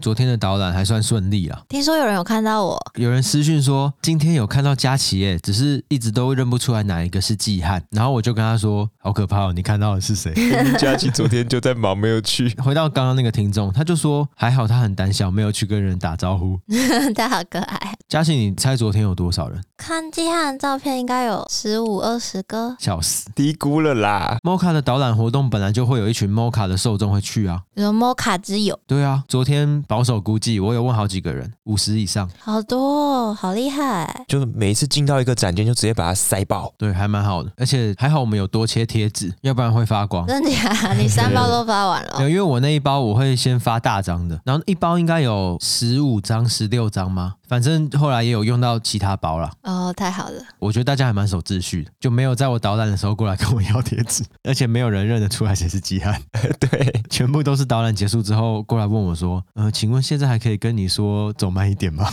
昨天的导览还算顺利啊。听说有人有看到我，有人私讯说今天有看到佳琪耶，只是一直都认不出来哪一个是季汉。然后我就跟他说：“好可怕哦，你看到的是谁？” 佳琪昨天就在忙，没有去。回到刚刚那个听众，他就说还好他很胆小，没有去跟人打招呼。他好可爱。佳琪，你猜昨天有多少人？看季汉的照片，应该有十五二十个。笑死，低估了啦。Moca 的导览活动本来就会有一群 Moca 的受众会去啊，有 Moca 之友。对啊，昨天保守估计，我有问好几个人，五十以上，好多，好厉害。就是每一次进到一个展间，就直接把它塞爆。对，还蛮好的，而且还好我们有多切贴纸，要不然会发光。真的假？你三包都发完了？对，因为我那一包我会先发大张的，然后一包应该有十五张、十六张吗？反正后来也有用到其他包了。哦，太好了。我觉得大家还蛮守秩序的，就没有在我导览的时候过来跟我要贴纸，而且没有人认得出来谁是季汉。对，全部都是导览结束之后过来问我说：“呃，请问现在还可以跟你说走慢一点吗？” 好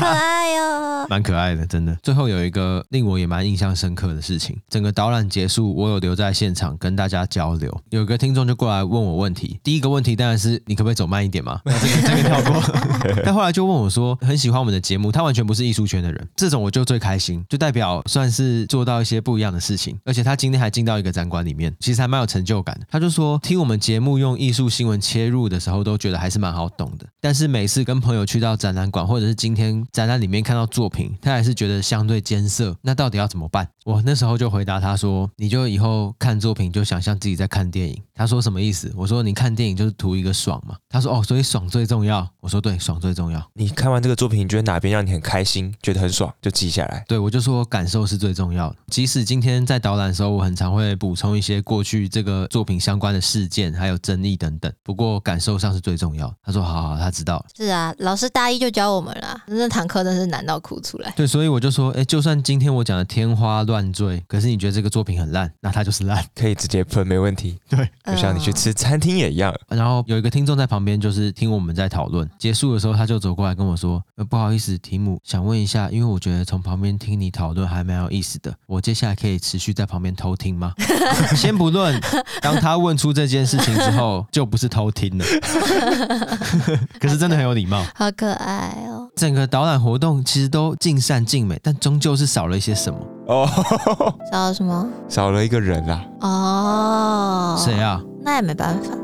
可爱哟，蛮可爱的，真的。最后有一个令我也蛮印象深刻的事情，整个导览结束，我有留在现场跟大家交流。有个听众就过来问我问题，第一个问题当然是你可不可以走慢一点嘛？那这个这个跳过。但后来就问我说，很喜欢我们的节目，他完全不是艺术圈的人，这种我就最开心，就代表算是做到一些不一样的事情。而且他今天还进到一个展馆里面，其实还蛮有成就感的。他就说，听我们节目用艺术新闻切入的时候，都觉得还是蛮好懂的。但是每次跟朋友去到展览馆，或者是今天展览里面看到作品，他还是觉得相对艰涩。那到底要怎么办？我那时候就回答他说：“你就以后看作品，就想象自己在看电影。”他说什么意思？我说：“你看电影就是图一个爽嘛。”他说：“哦，所以爽最重要。”我说：“对，爽最重要。”你看完这个作品，你觉得哪边让你很开心，觉得很爽，就记下来。对，我就说感受是最重要的。即使今天在导览的时候，我很常会补充一些过去这个作品相关的事件，还有争议等等。不过感受上是最重要。他说：“好好，他知道。”是啊，老师大一就教我们了，那堂课真是难到哭出来。对，所以我就说，哎，就算今天我讲的天花乱坠，可是你觉得这个作品很烂，那它就是烂，可以直接喷，没问题。对，就像你去吃餐厅也一样。然后有一个听众在旁边，就是听我们在讨论，结束的时候他就走过来跟我说，呃，不好意思，提姆，想问一下，因为我觉得从旁边听你讨论还蛮有意思的，我接下来可以持续在旁边偷听吗？先不论，当他问出这件事情之后，就不是偷听了。可是真的很有礼貌，好可爱哦。整个导览活动其实都尽善尽美，但终究是少了一些什么哦。少了什么？少了一个人啊。哦。谁啊？那也没办法。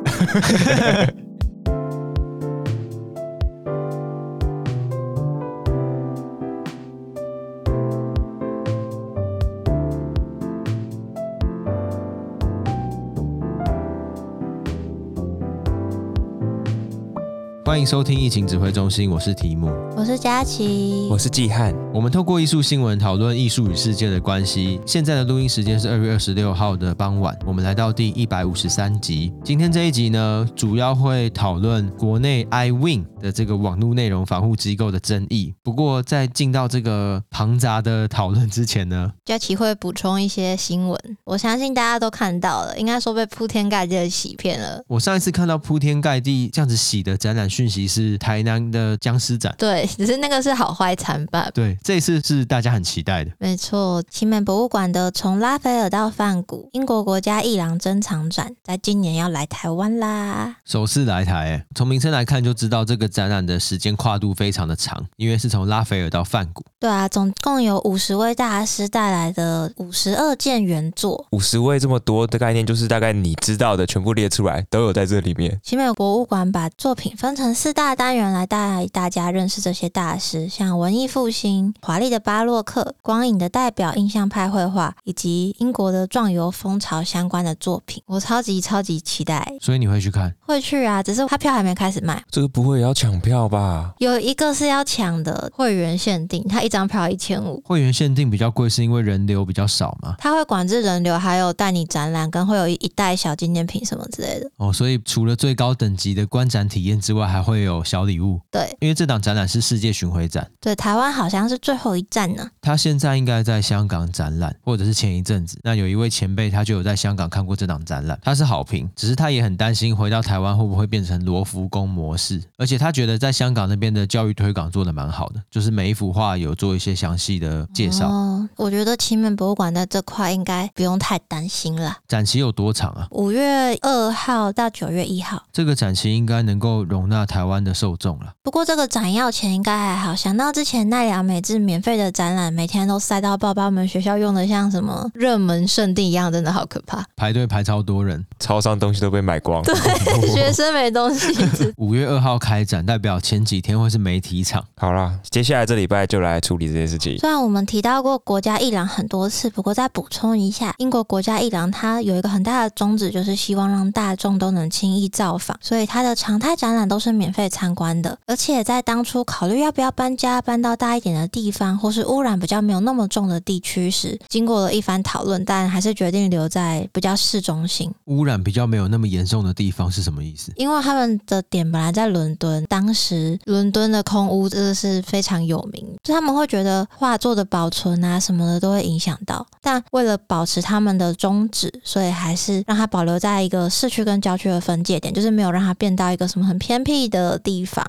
欢迎收听疫情指挥中心，我是提姆，我是佳琪，我是季汉。我们透过艺术新闻讨论艺术与世界的关系。现在的录音时间是二月二十六号的傍晚，我们来到第一百五十三集。今天这一集呢，主要会讨论国内 iWin 的这个网络内容防护机构的争议。不过在进到这个庞杂的讨论之前呢，佳琪会补充一些新闻。我相信大家都看到了，应该说被铺天盖地的洗骗了。我上一次看到铺天盖地这样子洗的展览讯息是台南的僵尸展，对，只是那个是好坏参半。对，这一次是大家很期待的。没错，奇美博物馆的从拉斐尔到梵谷英国国家艺廊珍藏展，在今年要来台湾啦，首次来台。诶，从名称来看就知道这个展览的时间跨度非常的长，因为是从拉斐尔到梵谷。对啊，总共有五十位大师带来的五十二件原作。五十位这么多的概念，就是大概你知道的全部列出来，都有在这里面。奇美博物馆把作品分成四大单元来带大家认识这些大师，像文艺复兴、华丽的巴洛克、光影的代表印象派绘画，以及英国的壮游风潮相关的作品。我超级超级期待，所以你会去看？会去啊，只是他票还没开始卖。这个不会也要抢票吧？有一个是要抢的，会员限定，他一张票一千五。会员限定比较贵，是因为人流比较少嘛？他会管制人流，还有带你展览，跟会有一袋小纪念品什么之类的。哦，所以除了最高等级的观展体验之外，还会有小礼物。对，因为这档展览是世界巡回展。对，台湾好像是最后一站呢。他现在应该在香港展览，或者是前一阵子。那有一位前辈，他就有在香港看过这档展览，他是好评，只是他也很担心回到台湾会不会变成罗浮宫模式。而且他觉得在香港那边的教育推广做的蛮好的，就是每一幅画有做一些详细的介绍。哦，我觉得奇美博物馆在这块应该不用太担心了。展期有多长啊？五月二号到九月一号。这个展期应该能够容纳台湾的受众了。不过这个展要钱应该还好，想到之前奈良美智免费的展览，每天都塞到爆，把我们学校用的像什么热门圣地一样，真的好可怕。排队排超多人，超商东西都被买光，对，学生没东西吃。五月二号开展，代表前几天会是媒体场。好啦，接下来这礼拜就来处理这件事情。虽然我们提到过国家艺廊很多次，不过再补充一下，英国国家艺廊它有一个很大的宗旨，就是希望让大众都能轻易造访，所以它的常态展览都是免费参观的。而且在当初考虑要不要搬家，搬到大一点的地方，或是污染比较没有那么重的地区时，经过了一番讨论，但还是决定留在比较市中心。污染比较没有那么严重的地方是什么意思？因为他们的点本来在伦敦，当时伦敦的空污真的是非常有名，就他们会觉得画作的保存啊什么的都会影响到，但为了保持他们的宗旨，所以还是让它保留在一个市区跟郊区的分界点，就是没有让它变到一个什么很偏僻的地方。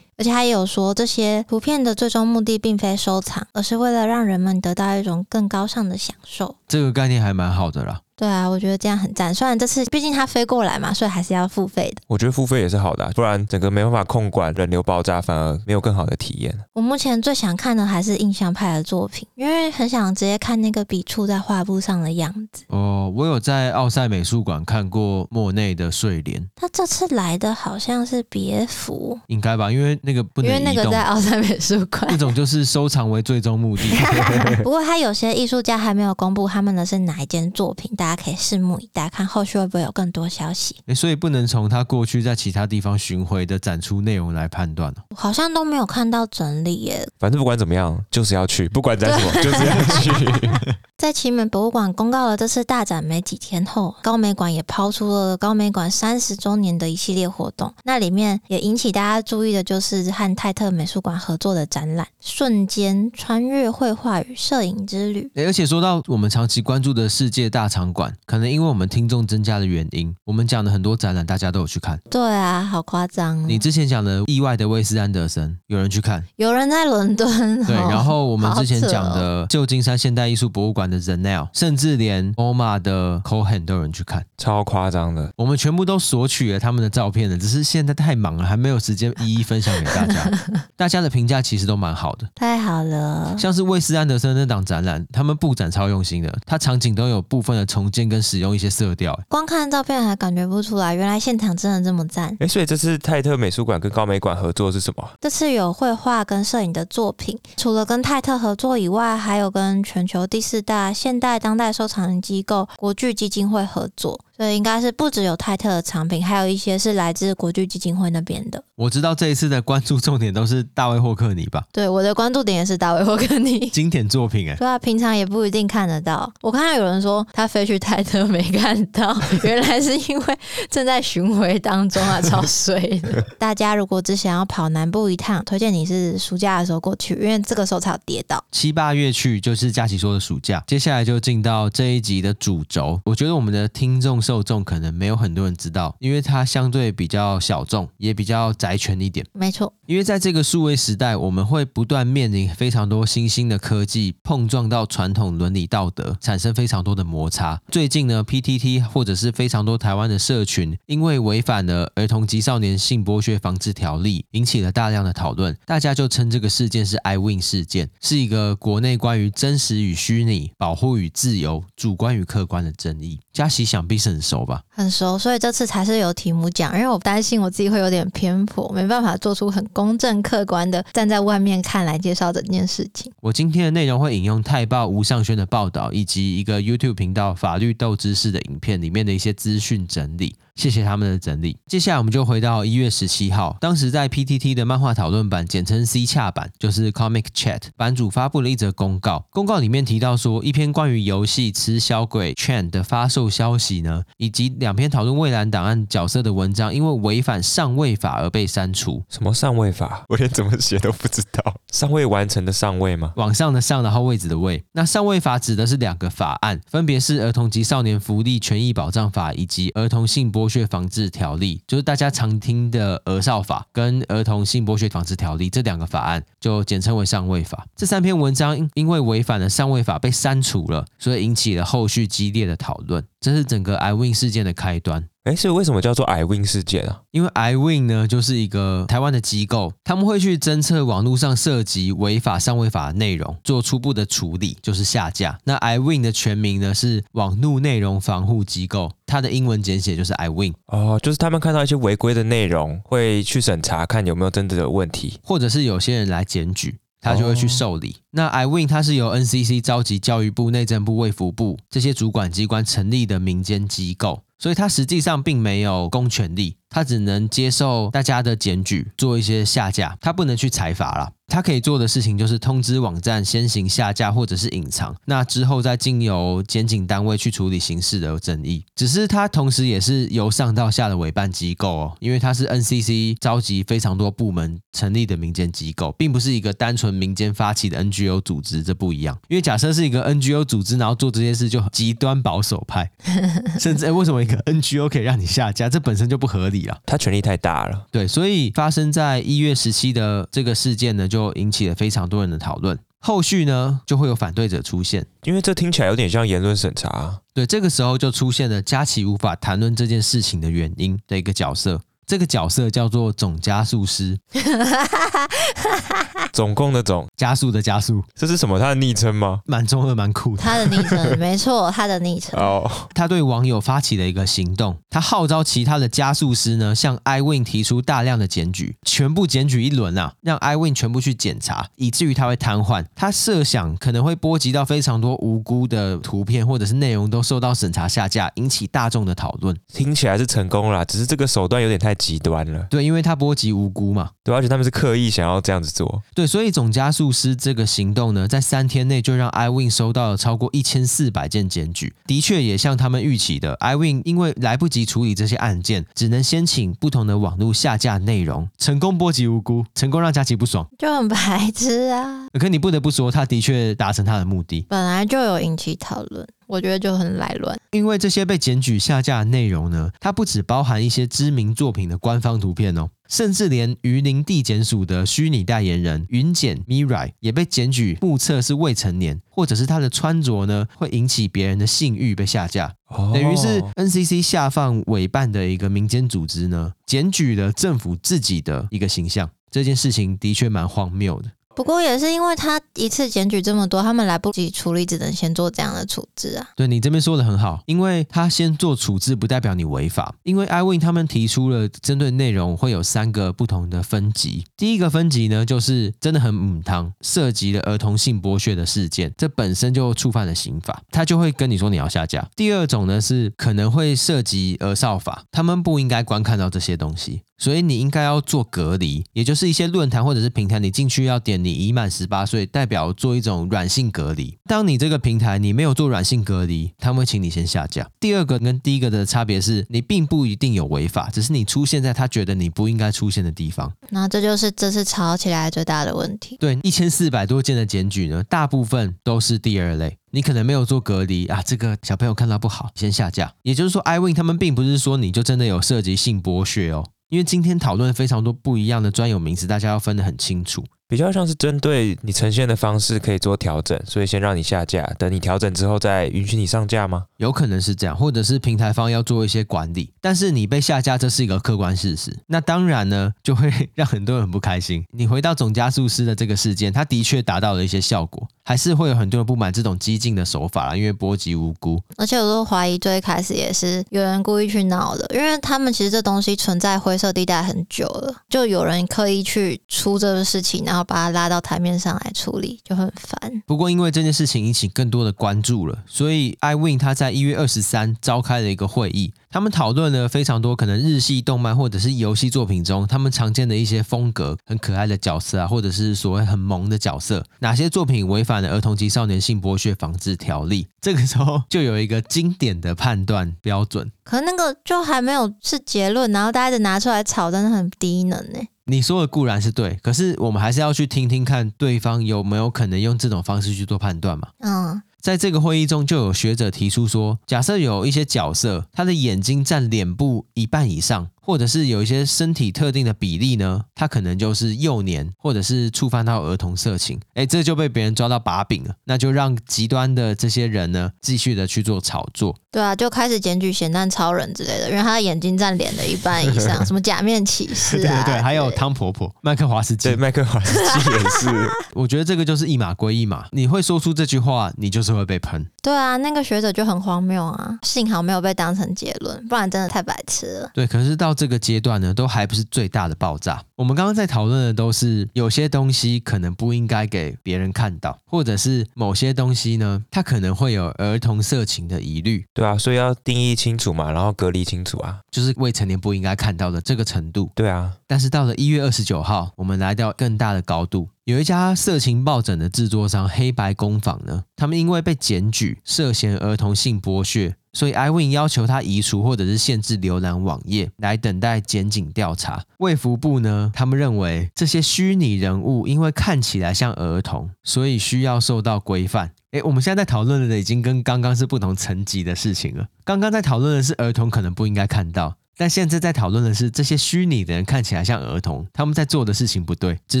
而且他也有说，这些图片的最终目的并非收藏，而是为了让人们得到一种更高尚的享受。这个概念还蛮好的啦。对啊，我觉得这样很赞。虽然这次毕竟他飞过来嘛，所以还是要付费的。我觉得付费也是好的啊，不然整个没办法控管人流爆炸，反而没有更好的体验。我目前最想看的还是印象派的作品，因为很想直接看那个笔触在画布上的样子。哦，我有在奥赛美术馆看过莫内的睡莲。他这次来的好像是别府，应该吧？因为那个不能，因为那个在奥赛美术馆，那种就是收藏为最终目的。不过他有些艺术家还没有公布他们的是哪一件作品，大家可以拭目以待。看后续会不会有更多消息？欸，所以不能从他过去在其他地方巡回的展出内容来判断。好像都没有看到整理耶。反正不管怎么样，就是要去，不管在什么，就是要去。在奇美博物馆公告了这次大展没几天后，高美馆也抛出了高美馆三十周年的一系列活动。那里面也引起大家注意的就是和泰特美术馆合作的展览《瞬间穿越绘画与摄影之旅》欸。而且说到我们长期关注的世界大场馆，可能因为我们听众增加的原因，我们讲的很多展览大家都有去看。对啊，好夸张！你之前讲的意外的威斯安德森，有人去看？有人在伦敦。对，然后我们之前讲哦的旧金山现代艺术博物馆的 Nile，甚至连 MoMA 的 Cohen 都有人去看，超夸张的。我们全部都索取了他们的照片了，只是现在太忙了，还没有时间一一分享给大家。大家的评价其实都蛮好的，太好了。像是威斯安德森那档展览，他们布展超用心的，它场景都有部分的重建跟使用一些色调。光看照片还感觉不出来，原来现场真的这么赞。哎，所以这次泰特美术馆跟高美馆合作是什么？这次有绘画跟摄影的作品，除了跟泰特合作以外，还有跟全球第四大现代当代收藏机构国巨基金会合作。所以应该是不只有泰特的藏品，还有一些是来自国际基金会那边的。我知道这一次的关注重点都是大卫霍克尼吧？对，我的关注点也是大卫霍克尼经典作品哎。对啊，平常也不一定看得到。我看到有人说他飞去泰特没看到，原来是因为正在巡回当中啊，超衰的。大家如果只想要跑南部一趟，推荐你是暑假的时候过去，因为这个时候才有跌倒。七八月去就是佳琪说的暑假。接下来就进到这一集的主轴，我觉得我们的听众受众可能没有很多人知道，因为它相对比较小众，也比较宅权一点。没错，因为在这个数位时代，我们会不断面临非常多新兴的科技碰撞到传统伦理道德，产生非常多的摩擦。最近呢，PTT 或者是非常多台湾的社群，因为违反了儿童及少年性剥削防治条例，引起了大量的讨论。大家就称这个事件是 iWin 事件，是一个国内关于真实与虚拟、保护与自由、主观与客观的争议。佳琪想必是很熟吧？很熟，所以这次才是有题目讲，因为我担心我自己会有点偏颇，没办法做出很公正客观的站在外面看来介绍整件事情。我今天的内容会引用泰报吴尚轩的报道，以及一个 YouTube 频道法律斗知识的影片里面的一些资讯整理。谢谢他们的整理。接下来我们就回到一月十七号，当时在 PTT 的漫画讨论版，简称 C 洽版，就是 Comic Chat 版主发布了一则公告。公告里面提到说，一篇关于游戏《吃小鬼 Chain》的发售消息呢，以及两篇讨论蔚蓝档案角色的文章，因为违反上位法而被删除。什么上位法？我连怎么写都不知道。上位完成的上位吗？往上的上，然后位置的位。那上位法指的是两个法案，分别是《儿童及少年福利权益保障法》以及《儿童性剥剥削防治条例》，就是大家常听的《儿少法》跟《儿童性剥削防治条例》这两个法案，就简称为上位法。这三篇文章因为违反了上位法被删除了，所以引起了后续激烈的讨论。这是整个 iWin 事件的开端。哎，所以为什么叫做 iWin 事件啊？因为 iWin 呢，就是一个台湾的机构，他们会去侦测网络上涉及违法、上违法的内容，做初步的处理，就是下架。那 iWin 的全名呢是网络内容防护机构，它的英文简写就是 iWin。哦，就是他们看到一些违规的内容，会去审查，看有没有真的有问题，或者是有些人来检举。他就会去受理。Oh. 那 iWin 它是由 NCC 召集教育部、内政部、卫福部这些主管机关成立的民间机构，所以他实际上并没有公权力，他只能接受大家的检举，做一些下架，他不能去裁罚了。他可以做的事情就是通知网站先行下架或者是隐藏，那之后再经由检警单位去处理刑事的争议。只是他同时也是由上到下的委办机构哦，因为他是 NCC 召集非常多部门成立的民间机构，并不是一个单纯民间发起的 NGO 组织，这不一样。因为假设是一个 NGO 组织，然后做这件事就极端保守派，甚至诶，为什么个 NGO 可以让你下架？这本身就不合理啊，他权力太大了。对，所以发生在一月十七的这个事件呢，就。引起了非常多人的讨论，后续呢就会有反对者出现，因为这听起来有点像言论审查。对，这个时候就出现了佳琪无法谈论这件事情的原因的一个角色。这个角色叫做总加速师，总共的总，加速的加速，这是什么？他的昵称吗？蛮中二，蛮酷的。他的昵称没错，他的昵称。哦，他对网友发起了一个行动，他号召其他的加速师呢，向 iWin 提出大量的检举，全部检举一轮啊，让 iWin 全部去检查，以至于他会瘫痪。他设想可能会波及到非常多无辜的图片或者是内容都受到审查下架，引起大众的讨论。听起来是成功了，只是这个手段有点太。极端了，对，因为他波及无辜嘛，对，而且他们是刻意想要这样子做，对，所以总加速师这个行动呢，在三天内就让 iWin 收到了超过一千四百件检举，的确也像他们预期的，iWin 因为来不及处理这些案件，只能先请不同的网络下架内容，成功波及无辜，成功让佳琪不爽，就很白痴啊。可你不得不说，他的确达成他的目的，本来就有引起讨论。我觉得就很来乱，因为这些被检举下架的内容呢，它不只包含一些知名作品的官方图片哦，甚至连榆林地检署的虚拟代言人云简 Mirai 也被检举目测是未成年，或者是他的穿着呢会引起别人的性欲被下架，等于是 NCC 下放委办的一个民间组织呢，检举了政府自己的一个形象，这件事情的确蛮荒谬的。不过也是因为他一次检举这么多，他们来不及处理，只能先做这样的处置啊。对，你这边说的很好，因为他先做处置不代表你违法，因为 iWin 他们提出了针对内容会有三个不同的分级。第一个分级呢，就是真的很母汤，涉及了儿童性剥削的事件，这本身就触犯了刑法，他就会跟你说你要下架。第二种呢是可能会涉及儿少法，他们不应该观看到这些东西。所以你应该要做隔离，也就是一些论坛或者是平台，你进去要点你已满十八岁，代表做一种软性隔离。当你这个平台你没有做软性隔离，他们会请你先下架。第二个跟第一个的差别是，你并不一定有违法，只是你出现在他觉得你不应该出现的地方。那这就是这次吵起来最大的问题。对，一千四百多件的检举呢，大部分都是第二类，你可能没有做隔离啊，这个小朋友看到不好，先下架。也就是说，iWin 他们并不是说你就真的有涉及性剥削哦。因为今天讨论非常多不一样的专有名词，大家要分得很清楚。比较像是针对你呈现的方式可以做调整，所以先让你下架，等你调整之后再允许你上架吗？有可能是这样，或者是平台方要做一些管理。但是你被下架，这是一个客观事实。那当然呢，就会让很多人很不开心。你回到总加速师的这个事件，它的确达到了一些效果，还是会有很多人不满这种激进的手法啦，因为波及无辜。而且我都怀疑最开始也是有人故意去闹的，因为他们其实这东西存在灰色地带很久了，就有人刻意去出这个事情，然后把它拉到台面上来处理就很烦。不过，因为这件事情引起更多的关注了，所以 iWin 他在一月二十三召开了一个会议，他们讨论了非常多可能日系动漫或者是游戏作品中他们常见的一些风格，很可爱的角色啊，或者是所谓很萌的角色，哪些作品违反了儿童及少年性剥削防治条例？这个时候就有一个经典的判断标准，可那个就还没有是结论，然后大家就拿出来吵，真的很低能呢。你说的固然是对，可是我们还是要去听听看对方有没有可能用这种方式去做判断嘛。嗯，在这个会议中，就有学者提出说，假设有一些角色，他的眼睛占脸部一半以上，或者是有一些身体特定的比例呢，他可能就是幼年，或者是触犯到儿童色情，哎，这就被别人抓到把柄了，那就让极端的这些人呢，继续的去做炒作。对啊，就开始检举咸蛋超人之类的，因为他的眼睛占脸的一半以上，什么假面骑士啊，对对对，还有汤婆婆、麦克华斯基，对，麦克华斯基也是。我觉得这个就是一码归一码，你会说出这句话，你就是会被喷。对啊，那个学者就很荒谬啊，幸好没有被当成结论，不然真的太白痴了。对，可是到这个阶段呢，都还不是最大的爆炸。我们刚刚在讨论的都是有些东西可能不应该给别人看到，或者是某些东西呢，它可能会有儿童色情的疑虑。对啊，所以要定义清楚嘛，然后隔离清楚啊，就是未成年不应该看到的这个程度。对啊，但是到了一月二十九号，我们来到更大的高度，有一家色情抱枕的制作商黑白工坊呢，他们因为被检举涉嫌儿童性剥削，所以 iWin 要求他移除或者是限制浏览网页，来等待检警调查。卫福部呢，他们认为这些虚拟人物因为看起来像儿童，所以需要受到规范。诶，我们现在在讨论的已经跟刚刚是不同层级的事情了。刚刚在讨论的是儿童可能不应该看到，但现在在讨论的是这些虚拟的人看起来像儿童，他们在做的事情不对。只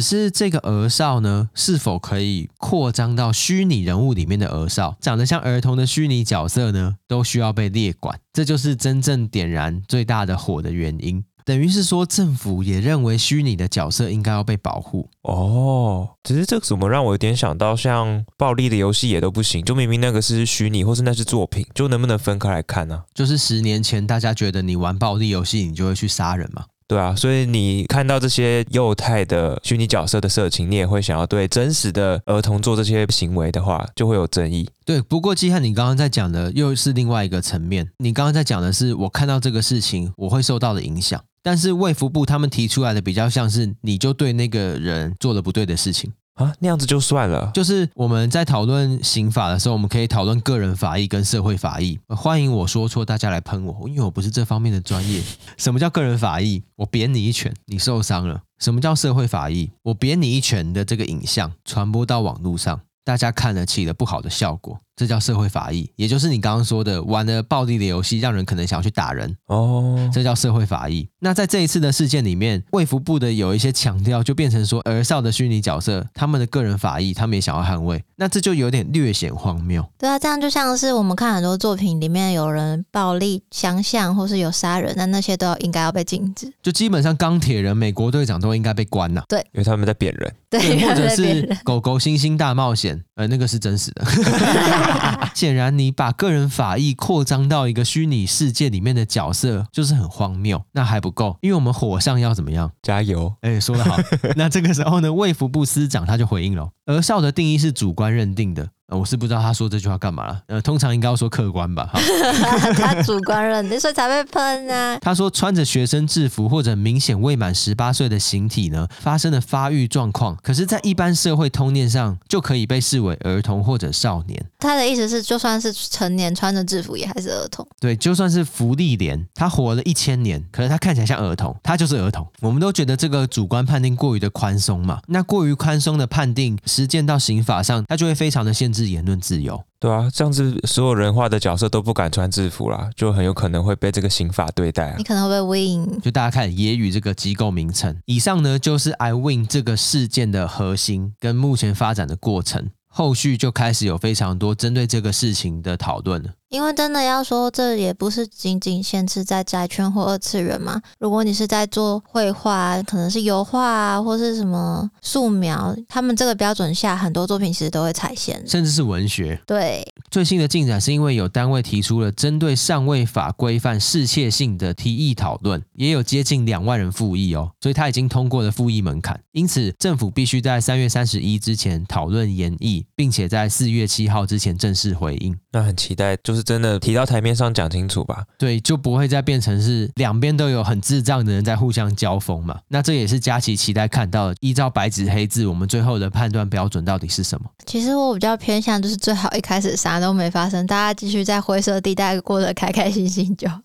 是这个儿少呢，是否可以扩张到虚拟人物里面的儿少，长得像儿童的虚拟角色呢，都需要被列管。这就是真正点燃最大的火的原因。等于是说，政府也认为虚拟的角色应该要被保护哦。只是这个怎么让我有点想到，像暴力的游戏也都不行，就明明那个是虚拟，或是那是作品，就能不能分开来看呢？就是十年前大家觉得你玩暴力游戏，你就会去杀人嘛？对啊，所以你看到这些幼态的虚拟角色的色情，你也会想要对真实的儿童做这些行为的话，就会有争议。对，不过基汉，你刚刚在讲的又是另外一个层面。你刚刚在讲的是我看到这个事情，我会受到的影响。但是卫福部他们提出来的比较像是，你就对那个人做了不对的事情。啊，那样子就算了。就是我们在讨论刑法的时候，我们可以讨论个人法益跟社会法益。欢迎我说错，大家来喷我，因为我不是这方面的专业。什么叫个人法益？我扁你一拳，你受伤了。什么叫社会法益？我扁你一拳的这个影像传播到网络上，大家看了起了不好的效果。这叫社会法益，也就是你刚刚说的玩的暴力的游戏，让人可能想要去打人哦，这叫社会法益。那在这一次的事件里面，卫福部的有一些强调，就变成说儿少的虚拟角色，他们的个人法益，他们也想要捍卫，那这就有点略显荒谬。对啊，这样就像是我们看很多作品里面有人暴力相向，或是有杀人，那那些都要应该要被禁止。就基本上钢铁人、美国队长都应该被关呐。对，因为他们在贬人。对，或者是狗狗星星大冒险，呃，那个是真实的。显然，你把个人法益扩张到一个虚拟世界里面的角色，就是很荒谬。那还不够，因为我们火上要怎么样？加油！哎，说得好。那这个时候呢，卫福部司长他就回应了：儿少的定义是主观认定的。我是不知道他说这句话干嘛了。呃，通常应该要说客观吧。他主观认定，所以才被喷啊。他说穿着学生制服或者明显未满十八岁的形体呢，发生了发育状况，可是，在一般社会通念上就可以被视为儿童或者少年。他的意思是，就算是成年穿着制服，也还是儿童。对，就算是福利莲，他活了一千年，可是他看起来像儿童，他就是儿童。我们都觉得这个主观判定过于的宽松嘛。那过于宽松的判定，实践到刑法上，他就会非常的限制。言论自由，对啊，这样子所有人画的角色都不敢穿制服啦，就很有可能会被这个刑法对待啊。你可能会被 win，就大家看野语这个机构名称。以上呢，就是 iWin 这个事件的核心跟目前发展的过程，后续就开始有非常多针对这个事情的讨论了。因为真的要说，这也不是仅仅限制在宅圈或二次元嘛。如果你是在做绘画，可能是油画啊，或是什么素描，他们这个标准下，很多作品其实都会踩线，甚至是文学。对，最新的进展是因为有单位提出了针对上位法规范适切性的提议讨论，也有接近两万人复议哦，所以他已经通过了复议门槛。因此，政府必须在三月三十一之前讨论研议，并且在四月七号之前正式回应。那很期待，就是。真的提到台面上讲清楚吧，对，就不会再变成是两边都有很智障的人在互相交锋嘛。那这也是佳琪期待看到的，依照白纸黑字，我们最后的判断标准到底是什么？其实我比较偏向就是最好一开始啥都没发生，大家继续在灰色地带过得开开心心就好。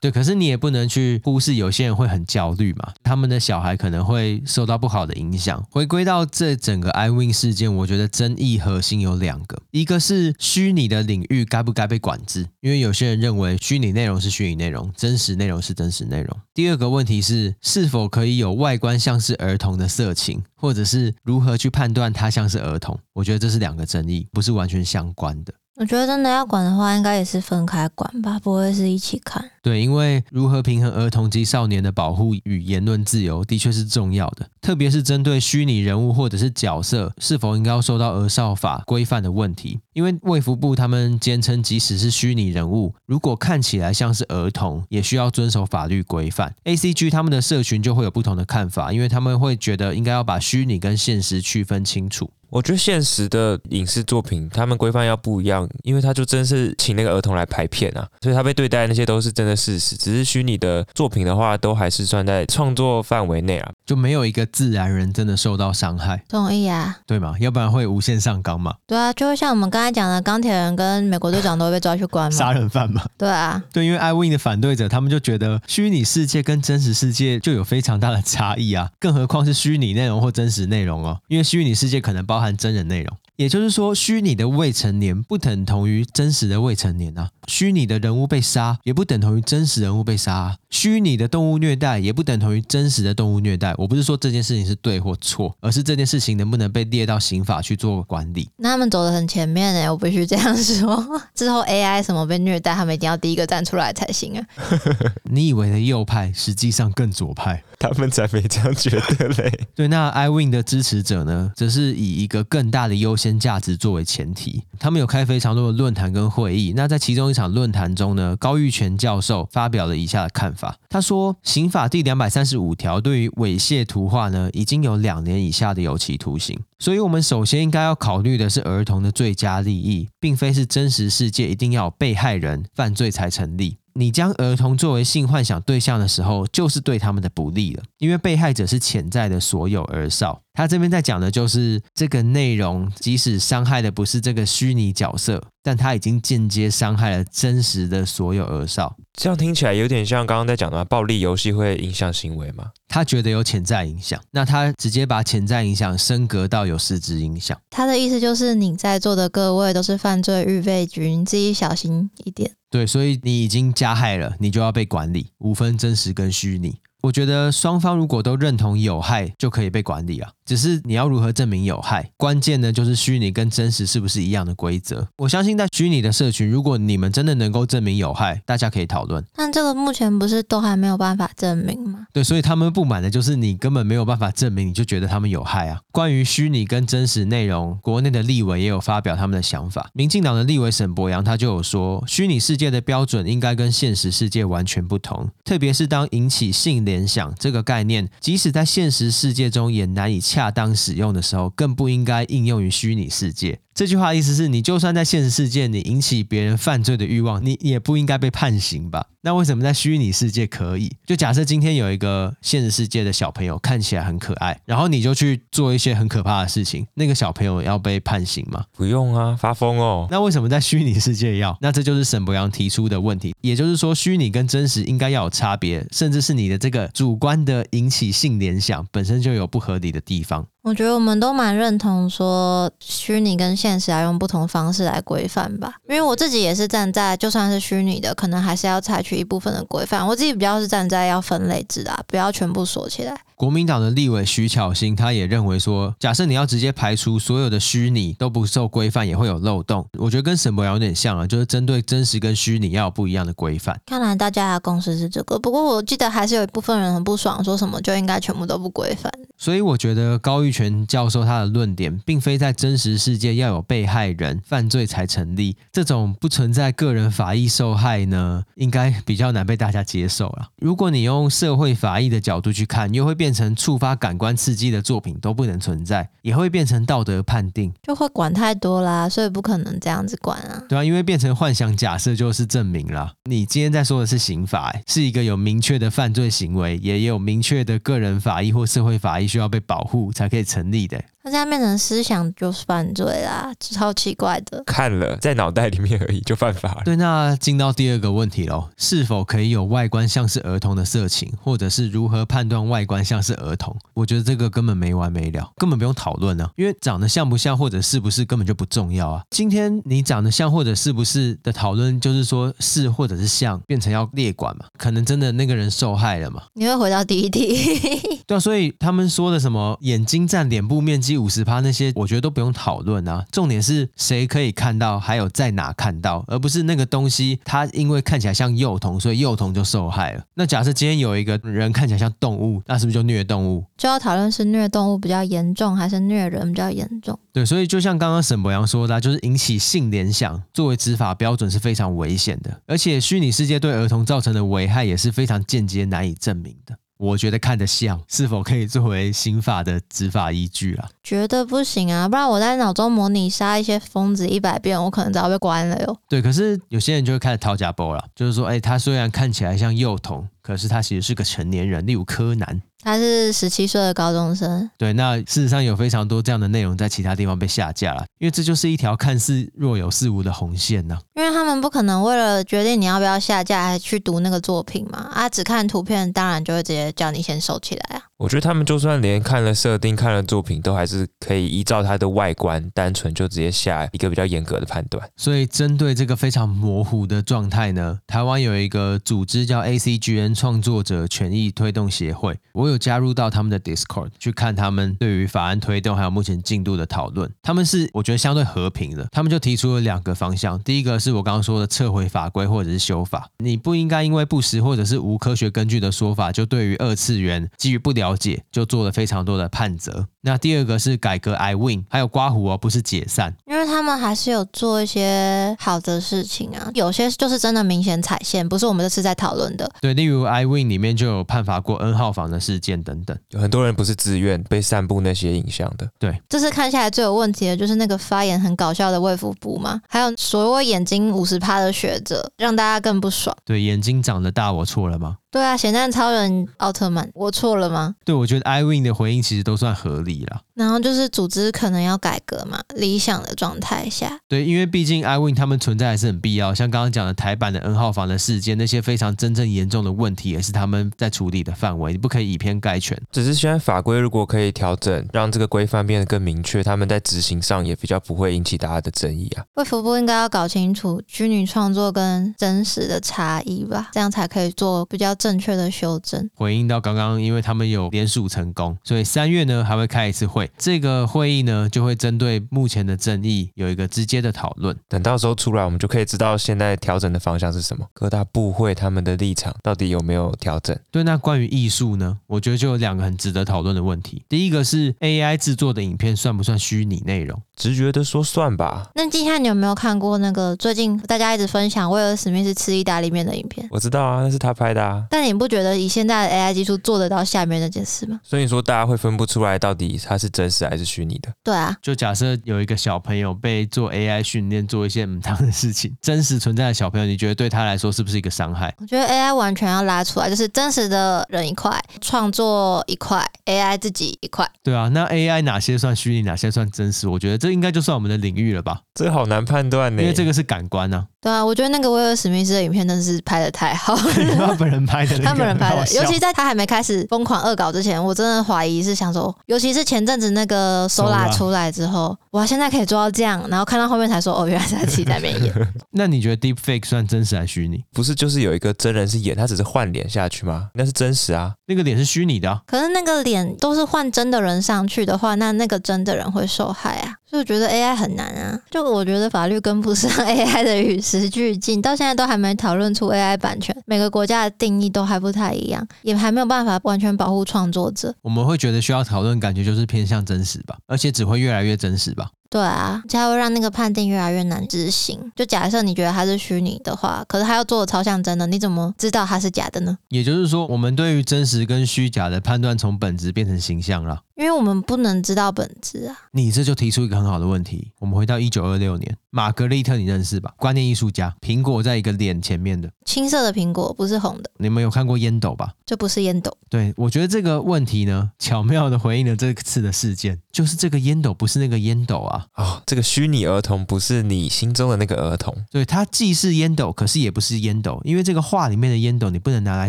对，可是你也不能去忽视，有些人会很焦虑嘛，他们的小孩可能会受到不好的影响。回归到这整个 iWin 事件，我觉得争议核心有两个，一个是虚拟的领域该不该被管制，因为有些人认为虚拟内容是虚拟内容，真实内容是真实内容。第二个问题是，是否可以有外观像是儿童的色情，或者是如何去判断它像是儿童？我觉得这是两个争议，不是完全相关的。我觉得真的要管的话，应该也是分开管吧，不会是一起看。对，因为如何平衡儿童及少年的保护与言论自由，的确是重要的，特别是针对虚拟人物或者是角色是否应该要受到儿少法规范的问题。因为卫福部他们坚称，即使是虚拟人物，如果看起来像是儿童，也需要遵守法律规范。ACG 他们的社群就会有不同的看法，因为他们会觉得应该要把虚拟跟现实区分清楚。我觉得现实的影视作品，他们规范要不一样，因为他就真是请那个儿童来拍片啊，所以他被对待那些都是真的事实。只是虚拟的作品的话，都还是算在创作范围内啊，就没有一个自然人真的受到伤害。同意啊，对吗？要不然会无限上纲嘛。对啊，就会像我们刚才讲的，钢铁人跟美国队长都会被抓去关嘛，杀人犯嘛。对啊，对，因为 iWin 的反对者，他们就觉得虚拟世界跟真实世界就有非常大的差异啊，更何况是虚拟内容或真实内容哦，因为虚拟世界可能包含真人内容。也就是说，虚拟的未成年不等同于真实的未成年啊。虚拟的人物被杀，也不等同于真实人物被杀啊。虚拟的动物虐待，也不等同于真实的动物虐待。我不是说这件事情是对或错，而是这件事情能不能被列到刑法去做管理。那他们走得很前面哎，我必须这样说。之后 AI 什么被虐待，他们一定要第一个站出来才行啊。你以为的右派，实际上更左派。他们才没这样觉得嘞。对，那 iWin 的支持者呢，则是以一个更大的优先价值作为前提。他们有开非常多的论坛跟会议。那在其中一场论坛中呢，高玉泉教授发表了以下的看法。他说，刑法第两百三十五条对于猥亵图画呢，已经有两年以下的有期徒刑。所以，我们首先应该要考虑的是儿童的最佳利益，并非是真实世界一定要被害人犯罪才成立。你将儿童作为性幻想对象的时候，就是对他们的不利了，因为被害者是潜在的所有儿少。他这边在讲的就是这个内容，即使伤害的不是这个虚拟角色，但他已经间接伤害了真实的所有儿少。这样听起来有点像刚刚在讲的暴力游戏会影响行为吗？他觉得有潜在影响，那他直接把潜在影响升格到有实质影响。他的意思就是，你在座的各位都是犯罪预备军，你自己小心一点。对，所以你已经加害了，你就要被管理，无分真实跟虚拟。我觉得双方如果都认同有害，就可以被管理啊。只是你要如何证明有害？关键呢，就是虚拟跟真实是不是一样的规则？我相信在虚拟的社群，如果你们真的能够证明有害，大家可以讨论。但这个目前不是都还没有办法证明吗？对，所以他们不满的就是你根本没有办法证明，你就觉得他们有害啊。关于虚拟跟真实内容，国内的立委也有发表他们的想法。民进党的立委沈博阳他就有说，虚拟世界的标准应该跟现实世界完全不同，特别是当引起性联想这个概念，即使在现实世界中也难以恰恰当使用的时候，更不应该应用于虚拟世界。这句话的意思是你就算在现实世界你引起别人犯罪的欲望，你也不应该被判刑吧？那为什么在虚拟世界可以？就假设今天有一个现实世界的小朋友看起来很可爱，然后你就去做一些很可怕的事情，那个小朋友要被判刑吗？不用啊，发疯哦。那为什么在虚拟世界要？那这就是沈博阳提出的问题，也就是说虚拟跟真实应该要有差别，甚至是你的这个主观的引起性联想本身就有不合理的地方。我觉得我们都蛮认同说虚拟跟现实要用不同方式来规范吧，因为我自己也是站在就算是虚拟的，可能还是要采取一部分的规范。我自己比较是站在要分类制啊，不要全部锁起来。国民党的立委徐巧芯，他也认为说，假设你要直接排除所有的虚拟都不受规范，也会有漏洞。我觉得跟沈博洋有点像啊，就是针对真实跟虚拟要有不一样的规范。看来大家的共识是这个，不过我记得还是有一部分人很不爽，说什么就应该全部都不规范。所以我觉得高玉泉教授他的论点，并非在真实世界要有被害人犯罪才成立，这种不存在个人法益受害呢，应该比较难被大家接受了。如果你用社会法益的角度去看，又会变。变成触发感官刺激的作品都不能存在，也会变成道德判定，就会管太多啦，所以不可能这样子管啊。对啊，因为变成幻想假设就是证明了，你今天在说的是刑法，是一个有明确的犯罪行为，也有明确的个人法益或社会法益需要被保护才可以成立的。那这样变成思想就是犯罪啦，超奇怪的。看了在脑袋里面而已就犯法了。对，那进到第二个问题喽，是否可以有外观像是儿童的色情，或者是如何判断外观像是儿童？我觉得这个根本没完没了，根本不用讨论呢，因为长得像不像或者是不是根本就不重要啊。今天你长得像或者是不是的讨论，就是说是或者是像，变成要列管嘛？可能真的那个人受害了嘛？你会回到第一题。对啊，所以他们说的什么眼睛占脸部面积五十趴那些，我觉得都不用讨论啊。重点是谁可以看到，还有在哪看到，而不是那个东西它因为看起来像幼童，所以幼童就受害了。那假设今天有一个人看起来像动物，那是不是就虐动物？就要讨论是虐动物比较严重，还是虐人比较严重？对，所以就像刚刚沈博阳说的啊，就是引起性联想作为执法标准是非常危险的，而且虚拟世界对儿童造成的危害也是非常间接难以证明的。我觉得看得像是否可以作为刑法的执法依据啊？觉得不行啊，不然我在脑中模拟杀一些疯子一百遍，我可能早被关了哟。对，可是有些人就会开始掏假包了，就是说，哎，他虽然看起来像幼童，可是他其实是个成年人，例如柯南。他是十七岁的高中生。对，那事实上有非常多这样的内容在其他地方被下架了，因为这就是一条看似若有似无的红线呢、啊。因为他们不可能为了决定你要不要下架，还去读那个作品嘛。啊，只看图片，当然就会直接叫你先收起来啊。我觉得他们就算连看了设定、看了作品，都还是可以依照它的外观，单纯就直接下一个比较严格的判断。所以，针对这个非常模糊的状态呢，台湾有一个组织叫 ACGN 创作者权益推动协会，我有加入到他们的 Discord 去看他们对于法案推动还有目前进度的讨论。他们是我觉得相对和平的，他们就提出了两个方向。第一个是我刚刚说的撤回法规或者是修法，你不应该因为不实或者是无科学根据的说法，就对于二次元基于不了解就做了非常多的判责。那第二个是改革 iWin，还有刮胡哦，不是解散，因为他们还是有做一些好的事情啊，有些就是真的明显踩线，不是我们这次在讨论的。对，例如 iWin 里面就有判罚过 N 号房的事件等等，有很多人不是自愿被散布那些影像的。对，这次看下来最有问题的就是那个发言很搞笑的卫福部嘛，还有所谓眼睛五十趴的学者，让大家更不爽。对，眼睛长得大，我错了吗？对啊，咸蛋超人奥特曼，我错了吗？对，我觉得 iWin 的回应其实都算合理啦。然后就是组织可能要改革嘛，理想的状态下。对，因为毕竟 iWin 他们存在还是很必要。像刚刚讲的台版的 N 号房的事件，那些非常真正严重的问题，也是他们在处理的范围，你不可以以偏概全。只是现在法规如果可以调整，让这个规范变得更明确，他们在执行上也比较不会引起大家的争议啊。卫福部应该要搞清楚虚拟创作跟真实的差异吧，这样才可以做比较正确的修正。回应到刚刚，因为他们有联署成功，所以三月呢还会开一次会，这个会议呢就会针对目前的争议有一个直接的讨论。等到时候出来，我们就可以知道现在调整的方向是什么。各大部会他们的立场到底有没有调整？对，那关于艺术呢，我觉得就有两个很值得讨论的问题。第一个是 AI 制作的影片算不算虚拟内容？直觉的说算吧。那季汉，你有没有看过那个最近大家一直分享威尔史密斯吃意大利面的影片？我知道啊，那是他拍的啊。但你不觉得以现在的 AI 技术做得到下面那件事吗？所以你说大家会分不出来到底它是真实还是虚拟的？对啊，就假设有一个小朋友被做 AI 训练做一些母汤的事情，真实存在的小朋友，你觉得对他来说是不是一个伤害？我觉得 AI 完全要拉出来，就是真实的人一块，创作一块，AI 自己一块。对啊，那 AI 哪些算虚拟，哪些算真实？我觉得这应该就算我们的领域了吧？这好难判断呢，因为这个是感官啊。对啊，我觉得那个威尔史密斯的影片真的是拍的太好了，他本人拍的，他本人拍的，尤其在他还没开始疯狂恶搞之前，我真的怀疑是想说，尤其是前阵子那个 Sola 出来之后，哇，现在可以做到这样，然后看到后面才说，哦，原来是他自己在那边演。那你觉得 Deep Fake 算真实还是虚拟？不是，就是有一个真人是演，他只是换脸下去吗？那是真实啊，那个脸是虚拟的啊。可是那个脸都是换真的人上去的话，那那个真的人会受害啊。就觉得 AI 很难啊，就我觉得法律跟不上 AI 的与时俱进，到现在都还没讨论出 AI 版权，每个国家的定义都还不太一样，也还没有办法完全保护创作者。我们会觉得需要讨论，感觉就是偏向真实吧，而且只会越来越真实吧。对啊，这样会让那个判定越来越难执行。就假设你觉得它是虚拟的话，可是它要做的超像真的，你怎么知道它是假的呢？也就是说，我们对于真实跟虚假的判断从本质变成形象了。因为我们不能知道本质啊。你这就提出一个很好的问题。我们回到一九二六年，玛格丽特你认识吧？观念艺术家，苹果在一个脸前面的青色的苹果，不是红的。你们有看过烟斗吧？这不是烟斗。对，我觉得这个问题呢，巧妙的回应了这次的事件，就是这个烟斗不是那个烟斗啊。哦，这个虚拟儿童不是你心中的那个儿童。对，它既是烟斗，可是也不是烟斗，因为这个画里面的烟斗你不能拿来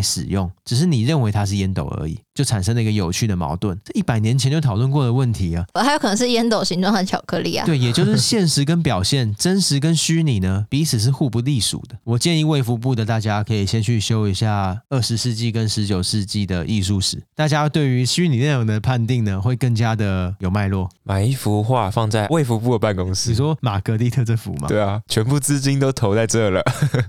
使用，只是你认为它是烟斗而已，就产生了一个有趣的矛盾。这一百年前就讨论过的问题啊，还有可能是烟斗形状的巧克力啊。对，也就是现实跟表现，真实跟虚拟呢，彼此是互不隶属的。我建议卫福部的大家可以先去修一下二十世纪跟十九世纪的艺术史，大家对于虚拟内容的判定呢，会更加的有脉络。买一幅画放在卫福部的办公室，你说玛格丽特这幅吗？对啊，全部资金都投在这了。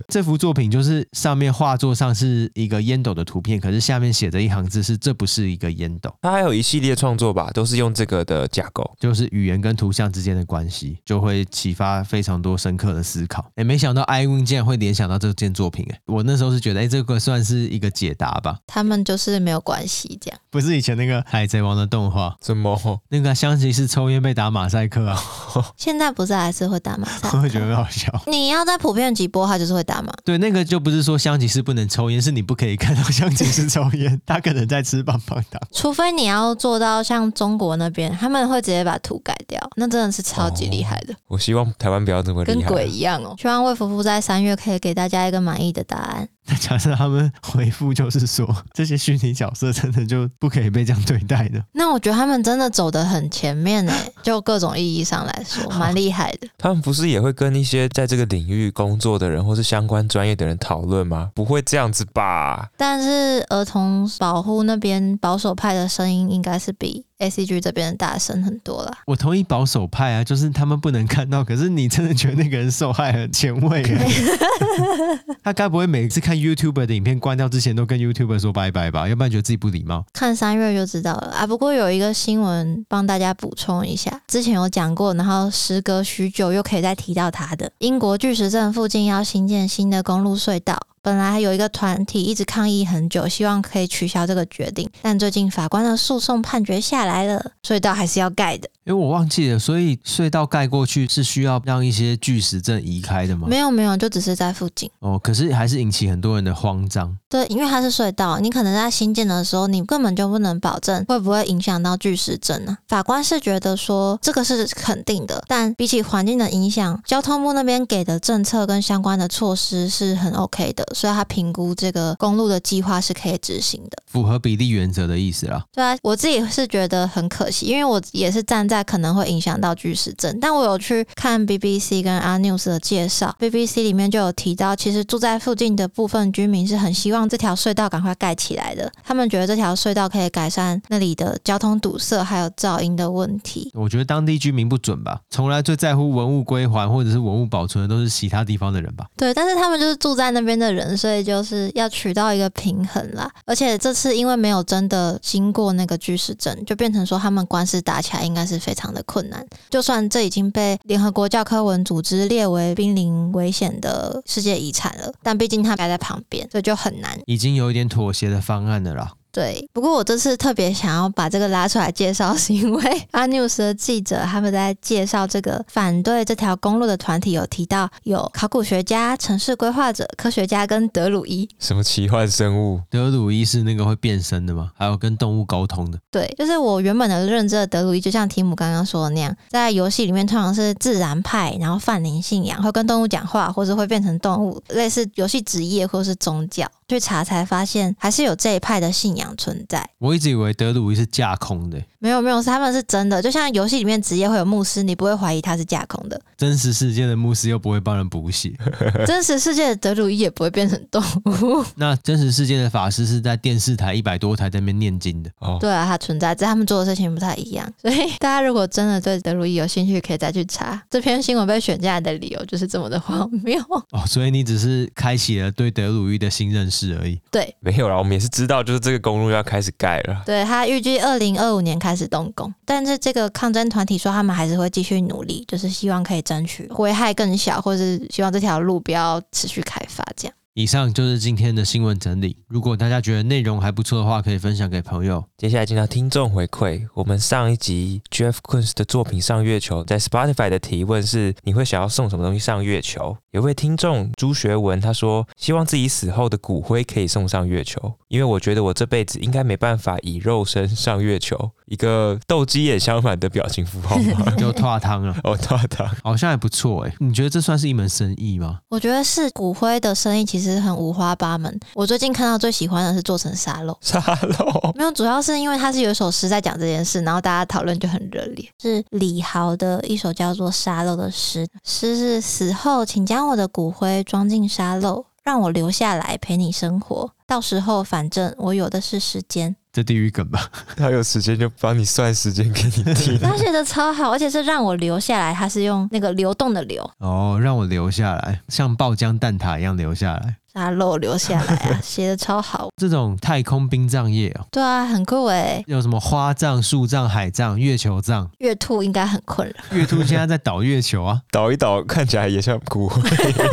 这幅作品就是上面画作上是一个烟斗的图片，可是下面写着一行字是这不是一个烟斗。它还有一系列创作吧，都是用这个的架构，就是语言跟图像之间的关系，就会启发非常多深刻的思考。哎，没想到 iWin 竟然会联想到这件作品，哎，我那时候是觉得，哎，这个算是一个解答吧。他们就是没有关系，这样不是以前那个海贼王的动画？怎么？那个香吉士抽烟被打马赛克啊？现在不是还是会打马赛克？我会觉得很好笑。你要在普遍级播，他就是会打嘛。对，那个就不是说香吉士不能抽烟，是你不可以看到香吉士抽烟，他可能在吃棒棒糖。除非你要做到像中国那边，他们会直接把图改掉，那真的是超级厉害的。哦，我希望台湾不要这么厉害，跟鬼一样哦。希望魏夫妇在三月可以给大家一个满意的答案。那假设他们回复就是说，这些虚拟角色真的就不可以被这样对待的？那我觉得他们真的走得很前面呢，就各种意义上来说，蛮厉害的。他们不是也会跟一些在这个领域工作的人，或是相关专业的人讨论吗？不会这样子吧？但是儿童保护那边保守派的声音，应该是比。ACG 这边的大声很多了，我同意保守派啊，就是他们不能看到。可是你真的觉得那个人受害很前卫？他该不会每次看 YouTuber 的影片关掉之前都跟 YouTuber 说拜拜吧？要不然觉得自己不礼貌？看三月就知道了啊。不过有一个新闻帮大家补充一下，之前有讲过，然后时隔许久又可以再提到他的英国巨石阵附近要新建新的公路隧道。本来有一个团体一直抗议很久，希望可以取消这个决定，但最近法官的诉讼判决下来了，隧道还是要盖的。因为我忘记了，所以隧道盖过去是需要让一些巨石阵移开的吗？没有没有，就只是在附近。哦，可是还是引起很多人的慌张。对，因为它是隧道，你可能在新建的时候，你根本就不能保证会不会影响到巨石阵呢？法官是觉得说这个是肯定的，但比起环境的影响，交通部那边给的政策跟相关的措施是很 OK 的，所以他评估这个公路的计划是可以执行的，符合比例原则的意思啦。对啊，我自己是觉得很可惜，因为我也是站在。在可能会影响到巨石阵，但我有去看 BBC 跟 R News 的介绍，BBC 里面就有提到，其实住在附近的部分居民是很希望这条隧道赶快盖起来的。他们觉得这条隧道可以改善那里的交通堵塞还有噪音的问题。我觉得当地居民不准吧，从来最在乎文物归还或者是文物保存的都是其他地方的人吧。对，但是他们就是住在那边的人，所以就是要取到一个平衡啦。而且这次因为没有真的经过那个巨石阵，就变成说他们官司打起来应该是非常的困难，就算这已经被联合国教科文组织列为濒临危险的世界遗产了，但毕竟它摆在旁边，所以就很难。已经有一点妥协的方案了啦。对，不过我这次特别想要把这个拉出来介绍，是因为 阿 News 的记者他们在介绍这个反对这条公路的团体，有提到有考古学家、城市规划者、科学家跟德鲁伊。什么奇幻生物？德鲁伊是那个会变身的吗？还有跟动物沟通的？对，就是我原本的认知的德鲁伊，就像提姆刚刚说的那样，在游戏里面通常是自然派，然后泛灵信仰，会跟动物讲话，或者会变成动物，类似游戏职业或是宗教。去查才发现，还是有这一派的信仰存在。我一直以为德鲁伊是架空的。没有没有，是他们是真的，就像游戏里面职业会有牧师，你不会怀疑他是架空的。真实世界的牧师又不会帮人补血，真实世界的德鲁伊也不会变成动物。那真实世界的法师是在电视台一百多台在那边念经的哦。对啊，他存在，只是他们做的事情不太一样。所以 大家如果真的对德鲁伊有兴趣，可以再去查。这篇新闻被选进来的理由就是这么的荒谬哦。所以你只是开启了对德鲁伊的新认识而已。对，没有啦，我们也是知道，就是这个公路要开始盖了。对，他预计二零二五年开始动工。但是这个抗争团体说，他们还是会继续努力，就是希望可以争取危害更小，或是希望这条路不要持续开发这样。以上就是今天的新闻整理。如果大家觉得内容还不错的话，可以分享给朋友。接下来进到听众回馈。我们上一集 Jeff Koons 的作品上月球，在 Spotify 的提问是：你会想要送什么东西上月球？有位听众朱学文他说，希望自己死后的骨灰可以送上月球，因为我觉得我这辈子应该没办法以肉身上月球。一个斗鸡眼相反的表情符号吗？就拓汤了哦，拓汤 好像还不错哎。你觉得这算是一门生意吗？我觉得是骨灰的生意，其实很五花八门。我最近看到最喜欢的是做成沙漏，沙漏没有，主要是因为他是有一首诗在讲这件事，然后大家讨论就很热烈。是李豪的一首叫做《沙漏》的诗，诗是死后，请将我的骨灰装进沙漏，让我留下来陪你生活。到时候，反正我有的是时间。这地狱梗吧，他有时间就帮你算时间给你 听。他写的超好，而且是让我留下来，他是用那个流动的流。哦，让我留下来，像爆浆蛋挞一样留下来。沙漏留下来啊，写的超好。这种太空殡葬业哦，对啊，很酷诶。有什么花葬、树葬、海葬、月球葬？月兔应该很困扰。月兔现在在倒月球啊，倒一倒看起来也像骨灰。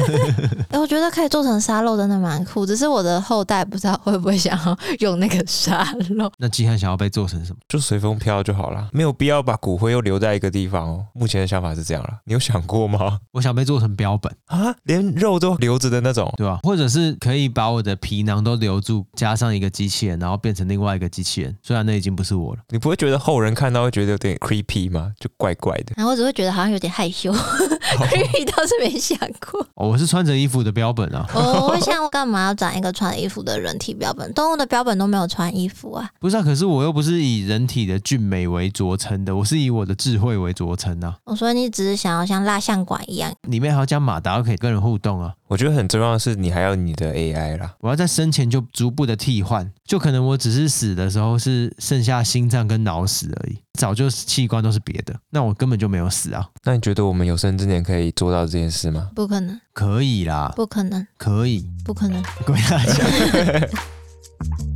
哎，我觉得可以做成沙漏，真的蛮酷。只是我的后代不知道会不会想要用那个沙漏。那季汉想要被做成什么？就随风飘就好了，没有必要把骨灰又留在一个地方哦。目前的想法是这样了，你有想过吗？我想被做成标本啊，连肉都留着的那种，对吧？或者是可以把我的皮囊都留住，加上一个机器人，然后变成另外一个机器人。虽然那已经不是我了，你不会觉得后人看到会觉得有点 creepy 吗？就怪怪的。然 后我只会觉得好像有点害羞，creepy 倒是没想过。哦，我是穿着衣服的标本啊。我会想，我干嘛要长一个穿衣服的人体标本？动物的标本都没有穿衣服啊。不是啊，可是我又不是以人体的俊美为着称的，我是以我的智慧为着称啊。我说你只是想要像蜡像馆一样，里面还要加马达，可以跟人互动啊。我觉得很重要的是，你还要你的 AI 啦。我要在生前就逐步的替换，就可能我只是死的时候是剩下心脏跟脑死而已，早就器官都是别的，那我根本就没有死啊。那你觉得我们有生之年可以做到这件事吗？不可能。可以啦。不可能。可以。不可能。跪下讲。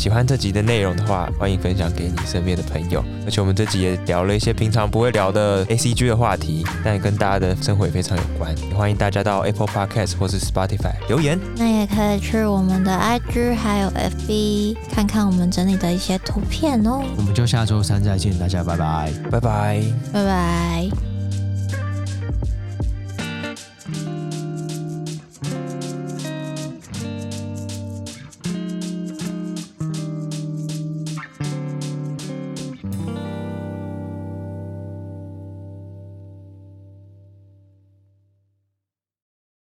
喜欢这集的内容的话，欢迎分享给你身边的朋友。而且我们这集也聊了一些平常不会聊的 ACG 的话题，但跟大家的生活也非常有关。也欢迎大家到 Apple Podcast 或是 Spotify 留言。那也可以去我们的 IG 还有 FB 看看我们整理的一些图片哦。我们就下周三再见，大家拜拜，拜拜，拜拜。